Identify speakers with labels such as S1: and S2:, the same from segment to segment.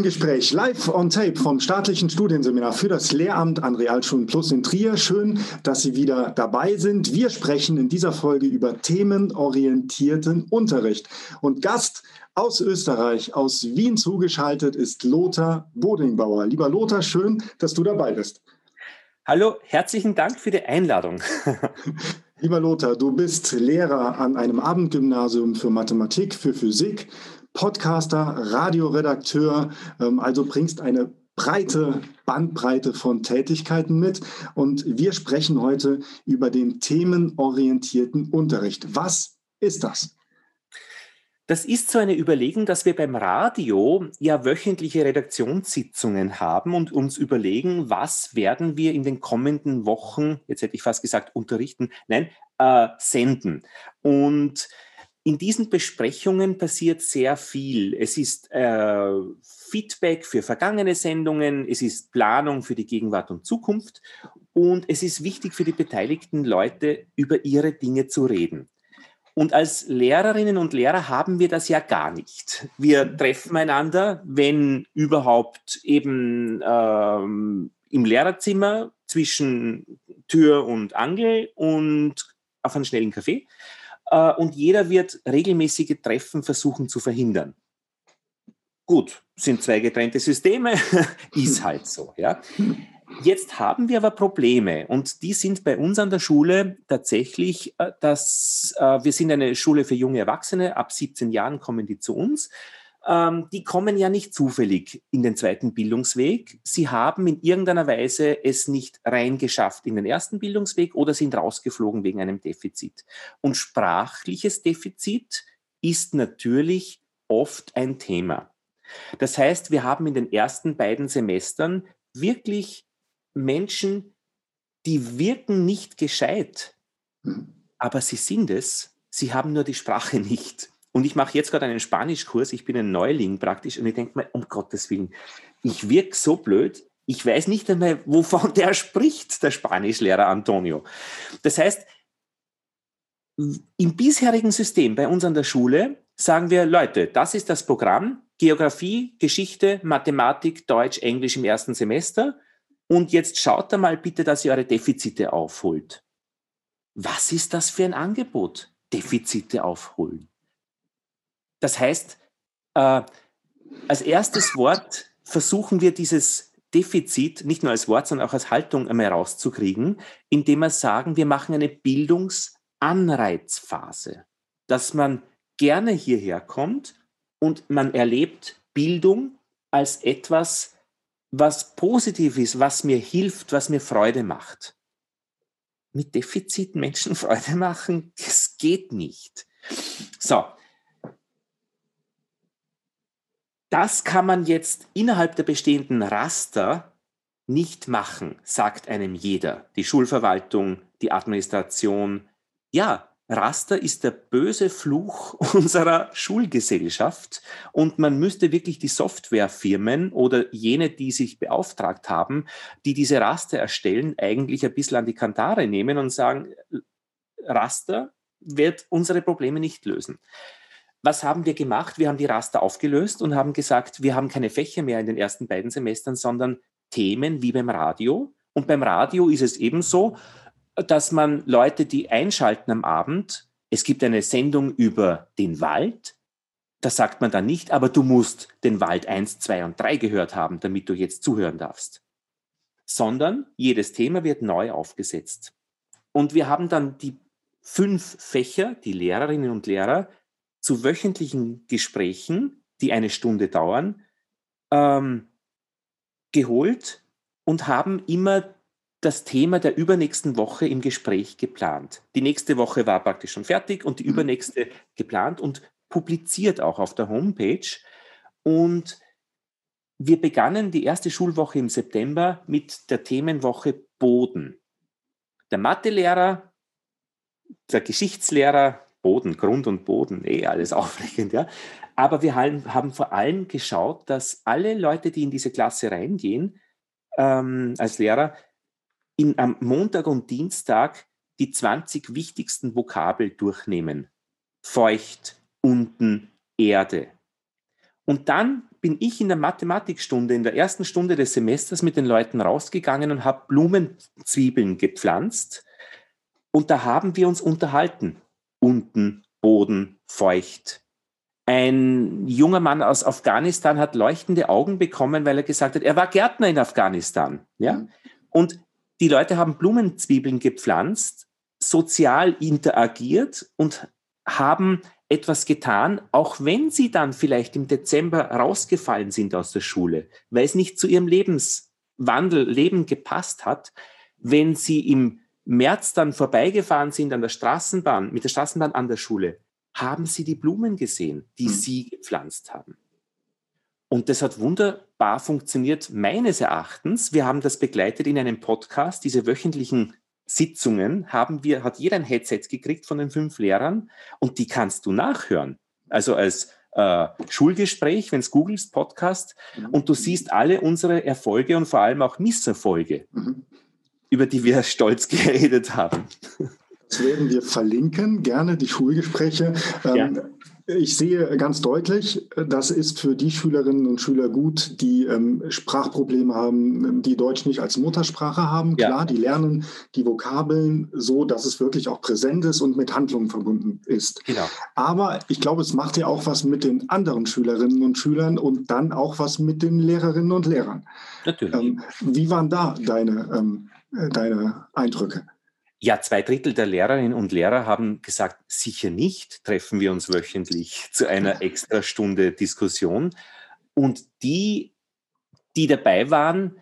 S1: im Gespräch live on tape vom staatlichen Studienseminar für das Lehramt an Realschulen Plus in Trier. Schön, dass Sie wieder dabei sind. Wir sprechen in dieser Folge über themenorientierten Unterricht. Und Gast aus Österreich, aus Wien zugeschaltet, ist Lothar Bodingbauer. Lieber Lothar, schön, dass du dabei bist.
S2: Hallo, herzlichen Dank für die Einladung.
S1: Lieber Lothar, du bist Lehrer an einem Abendgymnasium für Mathematik, für Physik Podcaster, Radioredakteur, ähm, also bringst eine breite Bandbreite von Tätigkeiten mit. Und wir sprechen heute über den themenorientierten Unterricht. Was ist das?
S2: Das ist so eine Überlegung, dass wir beim Radio ja wöchentliche Redaktionssitzungen haben und uns überlegen, was werden wir in den kommenden Wochen, jetzt hätte ich fast gesagt, unterrichten, nein, äh, senden. Und in diesen Besprechungen passiert sehr viel. Es ist äh, Feedback für vergangene Sendungen, es ist Planung für die Gegenwart und Zukunft und es ist wichtig für die beteiligten Leute, über ihre Dinge zu reden. Und als Lehrerinnen und Lehrer haben wir das ja gar nicht. Wir treffen einander, wenn überhaupt eben ähm, im Lehrerzimmer zwischen Tür und Angel und auf einen schnellen Kaffee. Äh, und jeder wird regelmäßige Treffen versuchen zu verhindern. Gut, sind zwei getrennte Systeme, ist halt so. Ja. Jetzt haben wir aber Probleme und die sind bei uns an der Schule tatsächlich, äh, dass äh, wir sind eine Schule für junge Erwachsene, ab 17 Jahren kommen die zu uns die kommen ja nicht zufällig in den zweiten Bildungsweg. Sie haben in irgendeiner Weise es nicht reingeschafft in den ersten Bildungsweg oder sind rausgeflogen wegen einem Defizit. Und sprachliches Defizit ist natürlich oft ein Thema. Das heißt, wir haben in den ersten beiden Semestern wirklich Menschen, die wirken nicht gescheit, hm. aber sie sind es, sie haben nur die Sprache nicht. Und ich mache jetzt gerade einen Spanischkurs, ich bin ein Neuling praktisch und ich denke mir, um Gottes Willen, ich wirke so blöd, ich weiß nicht einmal, wovon der spricht, der Spanischlehrer Antonio. Das heißt, im bisherigen System bei uns an der Schule sagen wir, Leute, das ist das Programm, Geografie, Geschichte, Mathematik, Deutsch, Englisch im ersten Semester. Und jetzt schaut da mal bitte, dass ihr eure Defizite aufholt. Was ist das für ein Angebot? Defizite aufholen. Das heißt, äh, als erstes Wort versuchen wir dieses Defizit nicht nur als Wort, sondern auch als Haltung einmal rauszukriegen, indem wir sagen, wir machen eine Bildungsanreizphase, dass man gerne hierher kommt und man erlebt Bildung als etwas, was positiv ist, was mir hilft, was mir Freude macht. Mit Defizit Menschen Freude machen, das geht nicht. So, Das kann man jetzt innerhalb der bestehenden Raster nicht machen, sagt einem jeder. Die Schulverwaltung, die Administration. Ja, Raster ist der böse Fluch unserer Schulgesellschaft und man müsste wirklich die Softwarefirmen oder jene, die sich beauftragt haben, die diese Raster erstellen, eigentlich ein bisschen an die Kantare nehmen und sagen, Raster wird unsere Probleme nicht lösen. Was haben wir gemacht? Wir haben die Raster aufgelöst und haben gesagt, wir haben keine Fächer mehr in den ersten beiden Semestern, sondern Themen wie beim Radio. Und beim Radio ist es ebenso, dass man Leute, die einschalten am Abend, es gibt eine Sendung über den Wald, da sagt man dann nicht, aber du musst den Wald 1, 2 und 3 gehört haben, damit du jetzt zuhören darfst. Sondern jedes Thema wird neu aufgesetzt. Und wir haben dann die fünf Fächer, die Lehrerinnen und Lehrer, zu wöchentlichen Gesprächen, die eine Stunde dauern, ähm, geholt und haben immer das Thema der übernächsten Woche im Gespräch geplant. Die nächste Woche war praktisch schon fertig und die mhm. übernächste geplant und publiziert auch auf der Homepage. Und wir begannen die erste Schulwoche im September mit der Themenwoche Boden. Der Mathelehrer, der Geschichtslehrer, Boden, Grund und Boden, eh alles aufregend, ja. Aber wir haben vor allem geschaut, dass alle Leute, die in diese Klasse reingehen, ähm, als Lehrer, in, am Montag und Dienstag die 20 wichtigsten Vokabel durchnehmen. Feucht, unten, Erde. Und dann bin ich in der Mathematikstunde, in der ersten Stunde des Semesters mit den Leuten rausgegangen und habe Blumenzwiebeln gepflanzt. Und da haben wir uns unterhalten. Unten, Boden, feucht. Ein junger Mann aus Afghanistan hat leuchtende Augen bekommen, weil er gesagt hat, er war Gärtner in Afghanistan. Ja? Mhm. Und die Leute haben Blumenzwiebeln gepflanzt, sozial interagiert und haben etwas getan, auch wenn sie dann vielleicht im Dezember rausgefallen sind aus der Schule, weil es nicht zu ihrem Lebenswandel, Leben gepasst hat, wenn sie im März dann vorbeigefahren sind an der Straßenbahn, mit der Straßenbahn an der Schule, haben sie die Blumen gesehen, die mhm. sie gepflanzt haben. Und das hat wunderbar funktioniert, meines Erachtens. Wir haben das begleitet in einem Podcast, diese wöchentlichen Sitzungen haben wir, hat jeder ein Headset gekriegt von den fünf Lehrern und die kannst du nachhören. Also als äh, Schulgespräch, wenn es googelst, Podcast, mhm. und du siehst alle unsere Erfolge und vor allem auch Misserfolge, mhm. Über die wir stolz geredet haben.
S1: Das werden wir verlinken, gerne die Schulgespräche. Ähm, ja. Ich sehe ganz deutlich, das ist für die Schülerinnen und Schüler gut, die ähm, Sprachprobleme haben, die Deutsch nicht als Muttersprache haben. Ja. Klar, die lernen die Vokabeln so, dass es wirklich auch präsent ist und mit Handlungen verbunden ist. Genau. Aber ich glaube, es macht ja auch was mit den anderen Schülerinnen und Schülern und dann auch was mit den Lehrerinnen und Lehrern. Natürlich. Ähm, wie waren da deine, ähm, äh, deine Eindrücke?
S2: Ja, zwei Drittel der Lehrerinnen und Lehrer haben gesagt, sicher nicht treffen wir uns wöchentlich zu einer extra Stunde Diskussion. Und die, die dabei waren,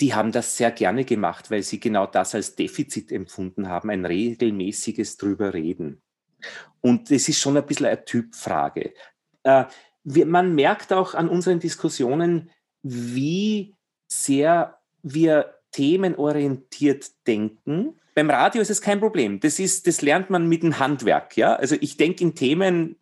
S2: die haben das sehr gerne gemacht, weil sie genau das als Defizit empfunden haben, ein regelmäßiges drüber reden. Und das ist schon ein bisschen eine Typfrage. Äh, wir, man merkt auch an unseren Diskussionen, wie sehr wir themenorientiert denken beim Radio ist es kein Problem. Das, ist, das lernt man mit dem Handwerk. Ja? Also ich denke in Themen,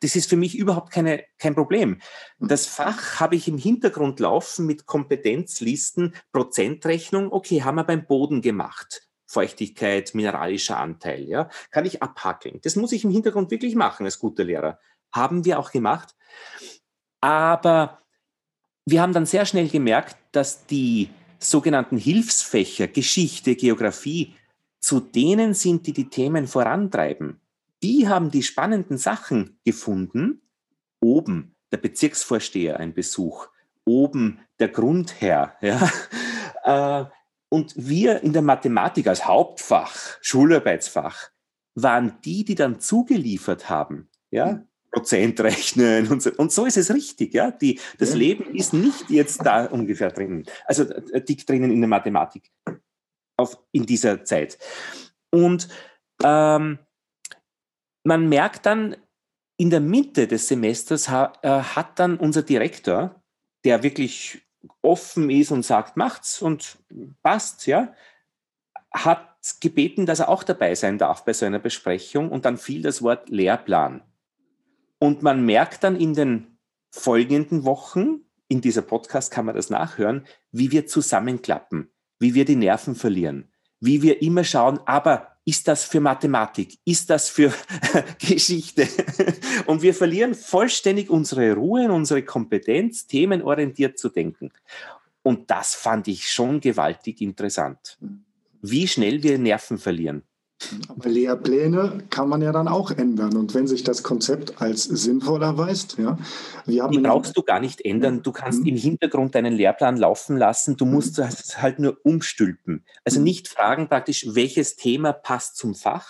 S2: das ist für mich überhaupt keine, kein Problem. Das Fach habe ich im Hintergrund laufen mit Kompetenzlisten, Prozentrechnung. Okay, haben wir beim Boden gemacht. Feuchtigkeit, mineralischer Anteil. Ja? Kann ich abhackeln. Das muss ich im Hintergrund wirklich machen als guter Lehrer. Haben wir auch gemacht. Aber wir haben dann sehr schnell gemerkt, dass die sogenannten Hilfsfächer Geschichte, Geografie zu denen sind, die die Themen vorantreiben. Die haben die spannenden Sachen gefunden. Oben der Bezirksvorsteher ein Besuch, oben der Grundherr. Ja? Äh, und wir in der Mathematik als Hauptfach, Schularbeitsfach, waren die, die dann zugeliefert haben. Ja? Prozent rechnen und so. Und so ist es richtig, ja. Die, das ja. Leben ist nicht jetzt da ungefähr drinnen, also äh, dick drinnen in der Mathematik auf, in dieser Zeit. Und ähm, man merkt dann, in der Mitte des Semesters ha, äh, hat dann unser Direktor, der wirklich offen ist und sagt, macht's und passt, ja, hat gebeten, dass er auch dabei sein darf bei so einer Besprechung und dann fiel das Wort Lehrplan. Und man merkt dann in den folgenden Wochen, in dieser Podcast kann man das nachhören, wie wir zusammenklappen, wie wir die Nerven verlieren, wie wir immer schauen, aber ist das für Mathematik? Ist das für Geschichte? Und wir verlieren vollständig unsere Ruhe und unsere Kompetenz, themenorientiert zu denken. Und das fand ich schon gewaltig interessant. Wie schnell wir Nerven verlieren.
S1: Aber Lehrpläne kann man ja dann auch ändern. Und wenn sich das Konzept als sinnvoll erweist, ja.
S2: Wir haben Die brauchst du gar nicht ändern. Du kannst mhm. im Hintergrund deinen Lehrplan laufen lassen. Du musst mhm. es halt nur umstülpen. Also mhm. nicht fragen praktisch, welches Thema passt zum Fach,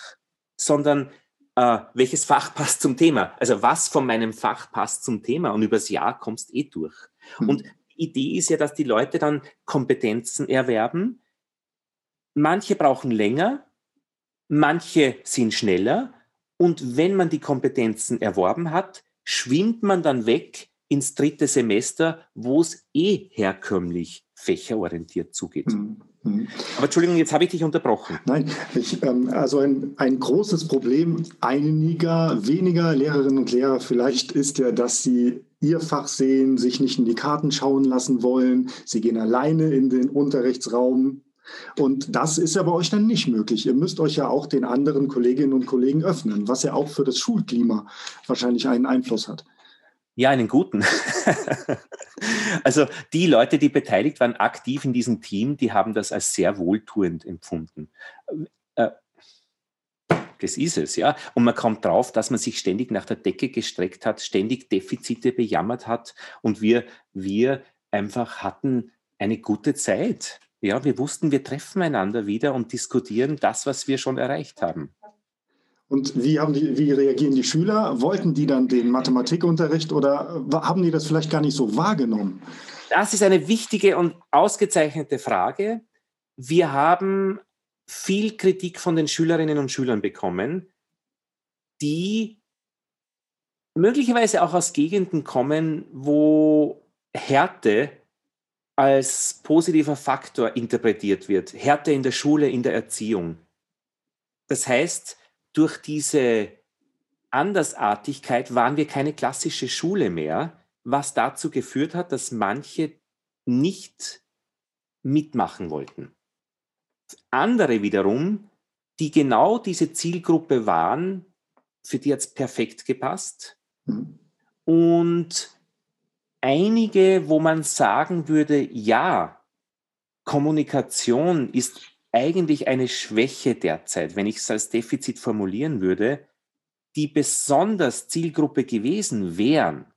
S2: sondern äh, welches Fach passt zum Thema. Also was von meinem Fach passt zum Thema. Und übers Jahr kommst eh durch. Mhm. Und die Idee ist ja, dass die Leute dann Kompetenzen erwerben. Manche brauchen länger, Manche sind schneller und wenn man die Kompetenzen erworben hat, schwimmt man dann weg ins dritte Semester, wo es eh herkömmlich fächerorientiert zugeht. Mhm. mhm. Aber Entschuldigung, jetzt habe ich dich unterbrochen.
S1: Nein, ich, ähm, also ein, ein großes Problem einiger weniger Lehrerinnen und Lehrer vielleicht ist ja, dass sie ihr Fach sehen, sich nicht in die Karten schauen lassen wollen. Sie gehen alleine in den Unterrichtsraum, und das ist ja bei euch dann nicht möglich. Ihr müsst euch ja auch den anderen Kolleginnen und Kollegen öffnen, was ja auch für das Schulklima wahrscheinlich einen Einfluss hat.
S2: Ja, einen guten. also die Leute, die beteiligt waren, aktiv in diesem Team, die haben das als sehr wohltuend empfunden. Äh, das ist es, ja. Und man kommt drauf, dass man sich ständig nach der Decke gestreckt hat, ständig Defizite bejammert hat und wir, wir einfach hatten eine gute Zeit. Ja, wir wussten, wir treffen einander wieder und diskutieren das, was wir schon erreicht haben.
S1: Und wie, haben die, wie reagieren die Schüler? Wollten die dann den Mathematikunterricht oder haben die das vielleicht gar nicht so wahrgenommen?
S2: Das ist eine wichtige und ausgezeichnete Frage. Wir haben viel Kritik von den Schülerinnen und Schülern bekommen, die möglicherweise auch aus Gegenden kommen, wo Härte als positiver Faktor interpretiert wird. Härte in der Schule, in der Erziehung. Das heißt, durch diese Andersartigkeit waren wir keine klassische Schule mehr, was dazu geführt hat, dass manche nicht mitmachen wollten. Andere wiederum, die genau diese Zielgruppe waren, für die hat es perfekt gepasst. Mhm. Und einige, wo man sagen würde, ja, Kommunikation ist eigentlich eine Schwäche derzeit, wenn ich es als Defizit formulieren würde, die besonders Zielgruppe gewesen wären,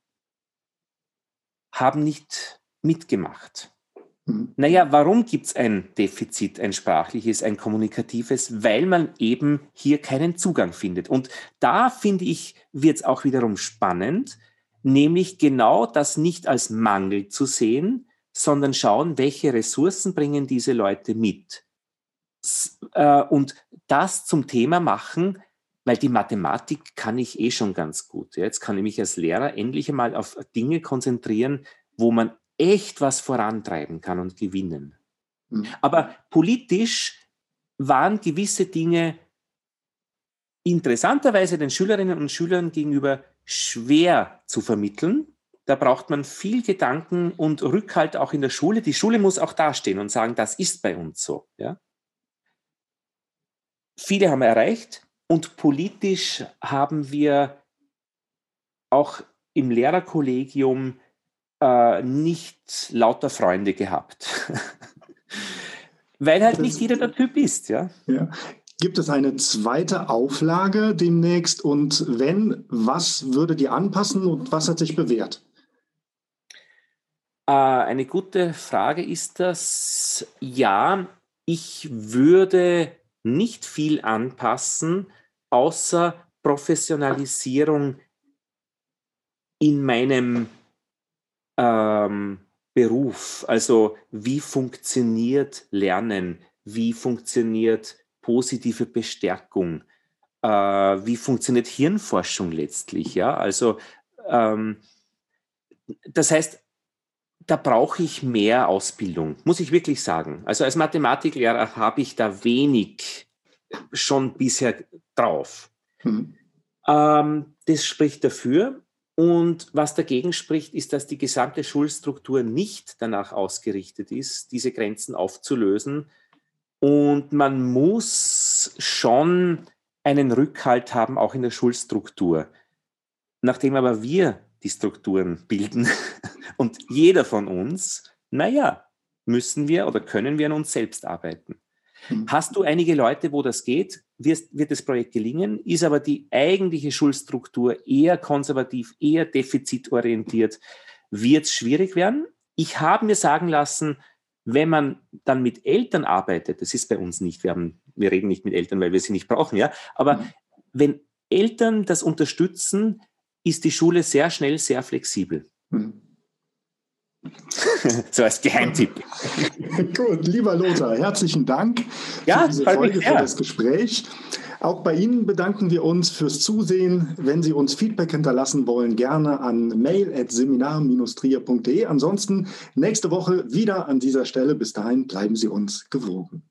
S2: haben nicht mitgemacht. Mhm. Naja, warum gibt es ein Defizit, ein sprachliches, ein kommunikatives? Weil man eben hier keinen Zugang findet. Und da finde ich, wird es auch wiederum spannend, nämlich genau das nicht als Mangel zu sehen, sondern schauen, welche Ressourcen bringen diese Leute mit äh, und das zum Thema machen, weil die Mathematik kann ich eh schon ganz gut. Jetzt kann ich mich als Lehrer endlich einmal auf Dinge konzentrieren, wo man echt was vorantreiben kann und gewinnen. Mhm. Aber politisch waren gewisse Dinge interessanterweise den Schülerinnen und Schülern gegenüber schwer zu vermitteln. Da braucht man viel Gedanken und Rückhalt auch in der Schule. Die Schule muss auch dastehen und sagen, das ist bei uns so. Ja? viele haben wir erreicht und politisch haben wir auch im Lehrerkollegium äh, nicht lauter Freunde gehabt. Weil halt das, nicht jeder der Typ ist, ja.
S1: ja. Gibt es eine zweite Auflage demnächst? Und wenn, was würde die anpassen und was hat sich bewährt?
S2: Äh, eine gute Frage ist das. Ja, ich würde nicht viel anpassen, außer Professionalisierung in meinem ähm, Beruf. Also wie funktioniert Lernen? Wie funktioniert positive Bestärkung? Äh, wie funktioniert Hirnforschung letztlich? Ja, also ähm, das heißt, da brauche ich mehr Ausbildung, muss ich wirklich sagen. Also als Mathematiklehrer habe ich da wenig schon bisher drauf. Mhm. Ähm, das spricht dafür. Und was dagegen spricht, ist, dass die gesamte Schulstruktur nicht danach ausgerichtet ist, diese Grenzen aufzulösen. Und man muss schon einen Rückhalt haben, auch in der Schulstruktur. Nachdem aber wir die Strukturen bilden und jeder von uns, naja, müssen wir oder können wir an uns selbst arbeiten. Mhm. Hast du einige Leute, wo das geht, wird, wird das Projekt gelingen, ist aber die eigentliche Schulstruktur eher konservativ, eher defizitorientiert, wird es schwierig werden. Ich habe mir sagen lassen, wenn man dann mit Eltern arbeitet, das ist bei uns nicht, wir, haben, wir reden nicht mit Eltern, weil wir sie nicht brauchen, ja, aber mhm. wenn Eltern das unterstützen, ist die Schule sehr schnell sehr flexibel. Hm. so als Geheimtipp.
S1: Gut, lieber Lothar, herzlichen Dank ja, für diese Folge, für das Gespräch. Auch bei Ihnen bedanken wir uns fürs Zusehen. Wenn Sie uns Feedback hinterlassen wollen, gerne an mail.seminar-trier.de. Ansonsten nächste Woche wieder an dieser Stelle. Bis dahin bleiben Sie uns gewogen.